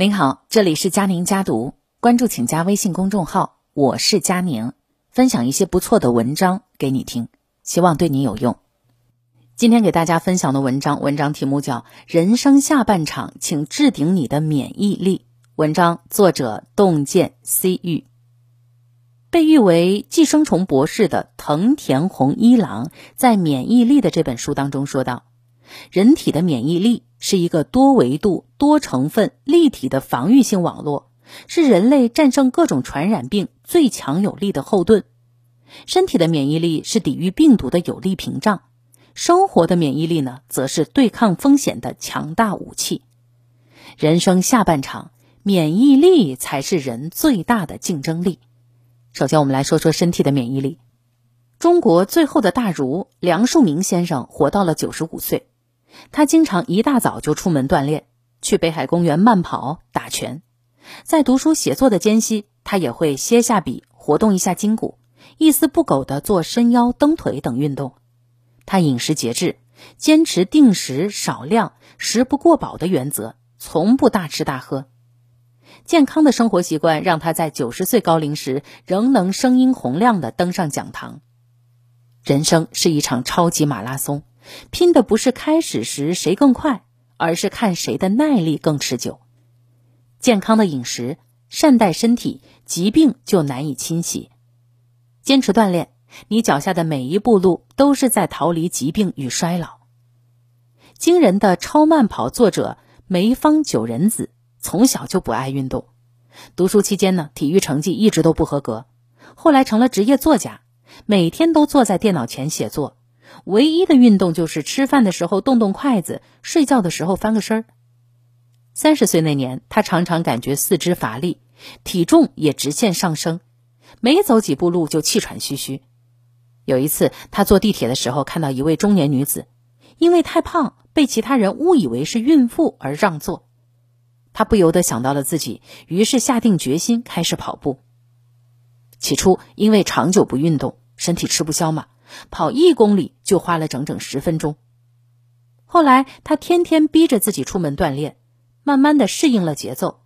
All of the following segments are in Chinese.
您好，这里是佳宁家读，关注请加微信公众号，我是佳宁，分享一些不错的文章给你听，希望对你有用。今天给大家分享的文章，文章题目叫《人生下半场，请置顶你的免疫力》。文章作者洞见 C 玉，被誉为寄生虫博士的藤田弘一郎在《免疫力》的这本书当中说道：“人体的免疫力是一个多维度、多成分、立体的防御性网络，是人类战胜各种传染病最强有力的后盾。身体的免疫力是抵御病毒的有力屏障。”生活的免疫力呢，则是对抗风险的强大武器。人生下半场，免疫力才是人最大的竞争力。首先，我们来说说身体的免疫力。中国最后的大儒梁漱溟先生活到了九十五岁，他经常一大早就出门锻炼，去北海公园慢跑、打拳。在读书写作的间隙，他也会歇下笔，活动一下筋骨，一丝不苟地做伸腰、蹬腿等运动。他饮食节制，坚持定时少量、食不过饱的原则，从不大吃大喝。健康的生活习惯让他在九十岁高龄时仍能声音洪亮地登上讲堂。人生是一场超级马拉松，拼的不是开始时谁更快，而是看谁的耐力更持久。健康的饮食，善待身体，疾病就难以侵袭。坚持锻炼。你脚下的每一步路都是在逃离疾病与衰老。惊人的超慢跑作者梅芳九人子从小就不爱运动，读书期间呢，体育成绩一直都不合格。后来成了职业作家，每天都坐在电脑前写作，唯一的运动就是吃饭的时候动动筷子，睡觉的时候翻个身儿。三十岁那年，他常常感觉四肢乏力，体重也直线上升，没走几步路就气喘吁吁。有一次，他坐地铁的时候，看到一位中年女子，因为太胖被其他人误以为是孕妇而让座。他不由得想到了自己，于是下定决心开始跑步。起初，因为长久不运动，身体吃不消嘛，跑一公里就花了整整十分钟。后来，他天天逼着自己出门锻炼，慢慢的适应了节奏，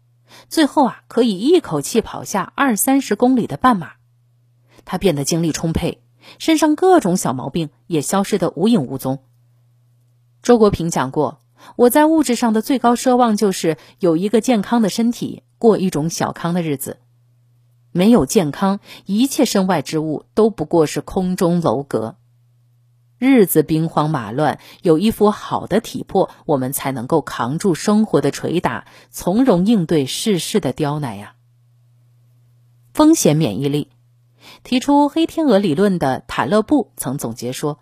最后啊，可以一口气跑下二三十公里的半马。他变得精力充沛。身上各种小毛病也消失得无影无踪。周国平讲过：“我在物质上的最高奢望就是有一个健康的身体，过一种小康的日子。没有健康，一切身外之物都不过是空中楼阁。日子兵荒马乱，有一副好的体魄，我们才能够扛住生活的捶打，从容应对世事的刁难呀。风险免疫力。”提出黑天鹅理论的塔勒布曾总结说：“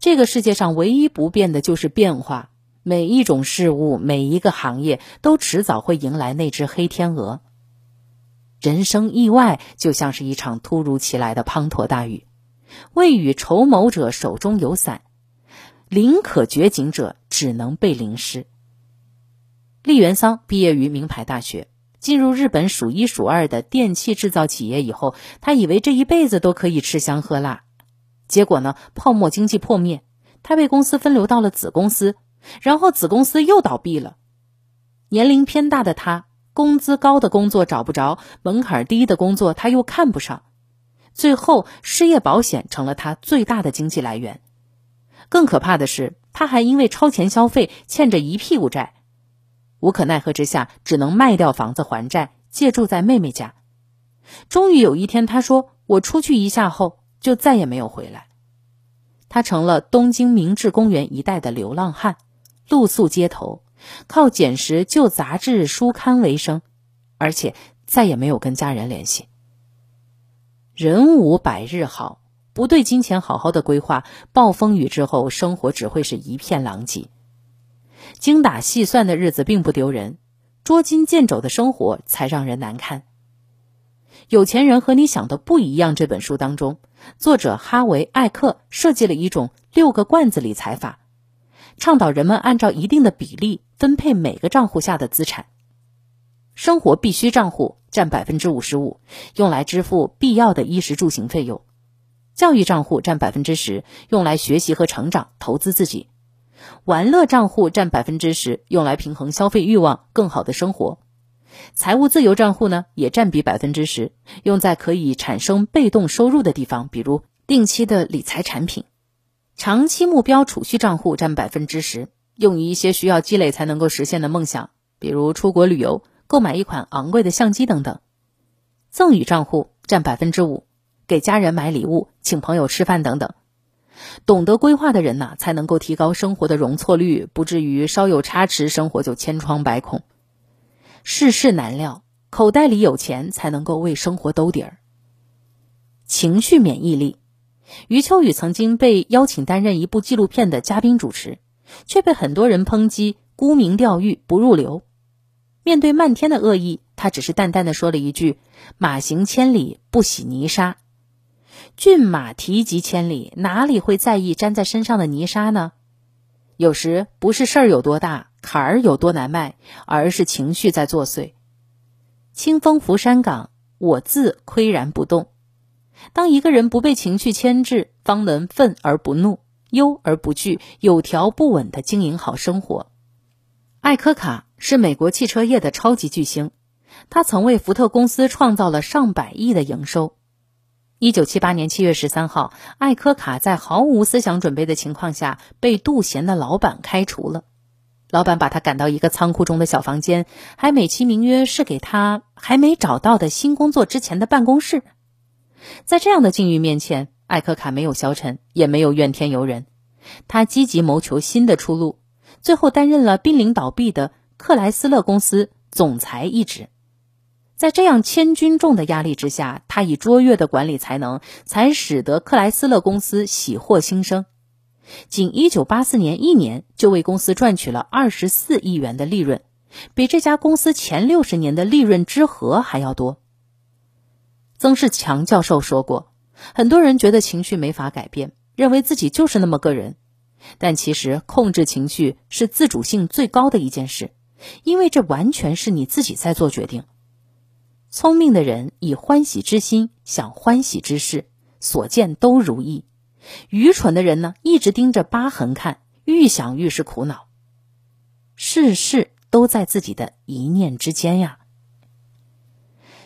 这个世界上唯一不变的就是变化。每一种事物，每一个行业，都迟早会迎来那只黑天鹅。人生意外就像是一场突如其来的滂沱大雨，未雨绸缪者手中有伞，临可绝景者只能被淋湿。”栗原桑毕业于名牌大学。进入日本数一数二的电器制造企业以后，他以为这一辈子都可以吃香喝辣，结果呢，泡沫经济破灭，他被公司分流到了子公司，然后子公司又倒闭了。年龄偏大的他，工资高的工作找不着，门槛低的工作他又看不上，最后失业保险成了他最大的经济来源。更可怕的是，他还因为超前消费欠着一屁股债。无可奈何之下，只能卖掉房子还债，借住在妹妹家。终于有一天，他说：“我出去一下后，就再也没有回来。”他成了东京明治公园一带的流浪汉，露宿街头，靠捡拾旧杂志书刊为生，而且再也没有跟家人联系。人无百日好，不对金钱好好的规划，暴风雨之后，生活只会是一片狼藉。精打细算的日子并不丢人，捉襟见肘的生活才让人难堪。有钱人和你想的不一样。这本书当中，作者哈维·艾克设计了一种六个罐子理财法，倡导人们按照一定的比例分配每个账户下的资产。生活必需账户占百分之五十五，用来支付必要的衣食住行费用；教育账户占百分之十，用来学习和成长、投资自己。玩乐账户占百分之十，用来平衡消费欲望，更好的生活；财务自由账户呢也占比百分之十，用在可以产生被动收入的地方，比如定期的理财产品。长期目标储蓄账户占百分之十，用于一些需要积累才能够实现的梦想，比如出国旅游、购买一款昂贵的相机等等。赠与账户占百分之五，给家人买礼物、请朋友吃饭等等。懂得规划的人呐，才能够提高生活的容错率，不至于稍有差池，生活就千疮百孔。世事难料，口袋里有钱才能够为生活兜底儿。情绪免疫力，余秋雨曾经被邀请担任一部纪录片的嘉宾主持，却被很多人抨击沽名钓誉、不入流。面对漫天的恶意，他只是淡淡的说了一句：“马行千里，不洗泥沙。”骏马蹄疾千里，哪里会在意粘在身上的泥沙呢？有时不是事儿有多大，坎儿有多难迈，而是情绪在作祟。清风拂山岗，我自岿然不动。当一个人不被情绪牵制，方能愤而不怒，忧而不惧，有条不紊的经营好生活。艾科卡是美国汽车业的超级巨星，他曾为福特公司创造了上百亿的营收。一九七八年七月十三号，艾科卡在毫无思想准备的情况下被杜贤的老板开除了。老板把他赶到一个仓库中的小房间，还美其名曰是给他还没找到的新工作之前的办公室。在这样的境遇面前，艾克卡没有消沉，也没有怨天尤人，他积极谋求新的出路，最后担任了濒临倒闭的克莱斯勒公司总裁一职。在这样千钧重的压力之下，他以卓越的管理才能，才使得克莱斯勒公司喜获新生。仅一九八四年一年，就为公司赚取了二十四亿元的利润，比这家公司前六十年的利润之和还要多。曾仕强教授说过，很多人觉得情绪没法改变，认为自己就是那么个人，但其实控制情绪是自主性最高的一件事，因为这完全是你自己在做决定。聪明的人以欢喜之心想欢喜之事，所见都如意；愚蠢的人呢，一直盯着疤痕看，愈想愈是苦恼。事事都在自己的一念之间呀。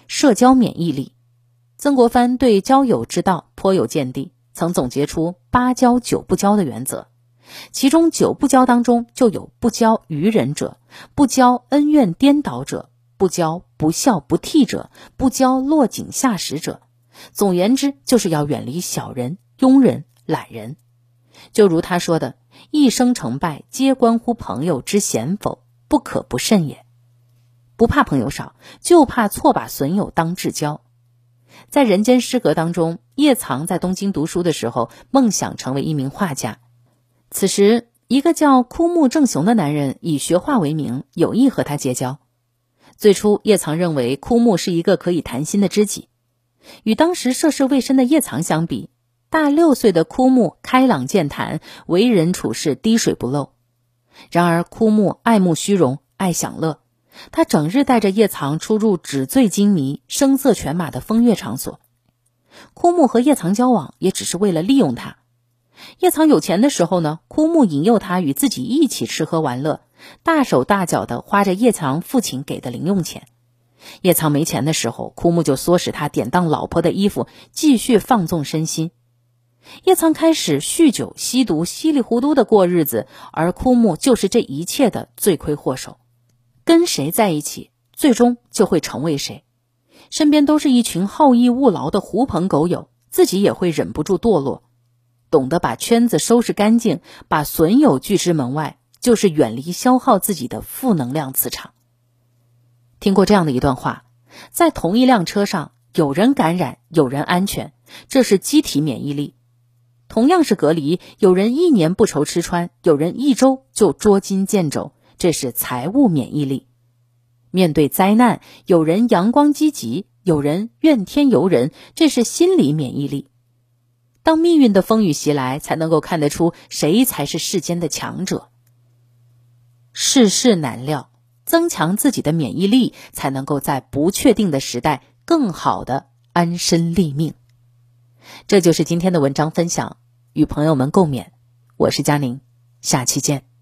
社交免疫力，曾国藩对交友之道颇有见地，曾总结出八交九不交的原则，其中九不交当中就有不交愚人者，不交恩怨颠倒者。不交不孝不悌者，不交落井下石者。总言之，就是要远离小人、庸人、懒人。就如他说的：“一生成败，皆关乎朋友之贤否，不可不慎也。”不怕朋友少，就怕错把损友当至交。在《人间失格》当中，叶藏在东京读书的时候，梦想成为一名画家。此时，一个叫枯木正雄的男人以学画为名，有意和他结交。最初，叶藏认为枯木是一个可以谈心的知己。与当时涉世未深的叶藏相比，大六岁的枯木开朗健谈，为人处事滴水不漏。然而，枯木爱慕虚荣，爱享乐，他整日带着叶藏出入纸醉金迷、声色犬马的风月场所。枯木和叶藏交往，也只是为了利用他。叶藏有钱的时候呢，枯木引诱他与自己一起吃喝玩乐。大手大脚的花着叶藏父亲给的零用钱，叶藏没钱的时候，枯木就唆使他典当老婆的衣服，继续放纵身心。叶藏开始酗酒、吸毒，稀里糊涂的过日子，而枯木就是这一切的罪魁祸首。跟谁在一起，最终就会成为谁。身边都是一群好逸恶劳的狐朋狗友，自己也会忍不住堕落。懂得把圈子收拾干净，把损友拒之门外。就是远离消耗自己的负能量磁场。听过这样的一段话：在同一辆车上，有人感染，有人安全，这是机体免疫力；同样是隔离，有人一年不愁吃穿，有人一周就捉襟见肘，这是财务免疫力。面对灾难，有人阳光积极，有人怨天尤人，这是心理免疫力。当命运的风雨袭来，才能够看得出谁才是世间的强者。世事难料，增强自己的免疫力，才能够在不确定的时代更好的安身立命。这就是今天的文章分享，与朋友们共勉。我是佳宁，下期见。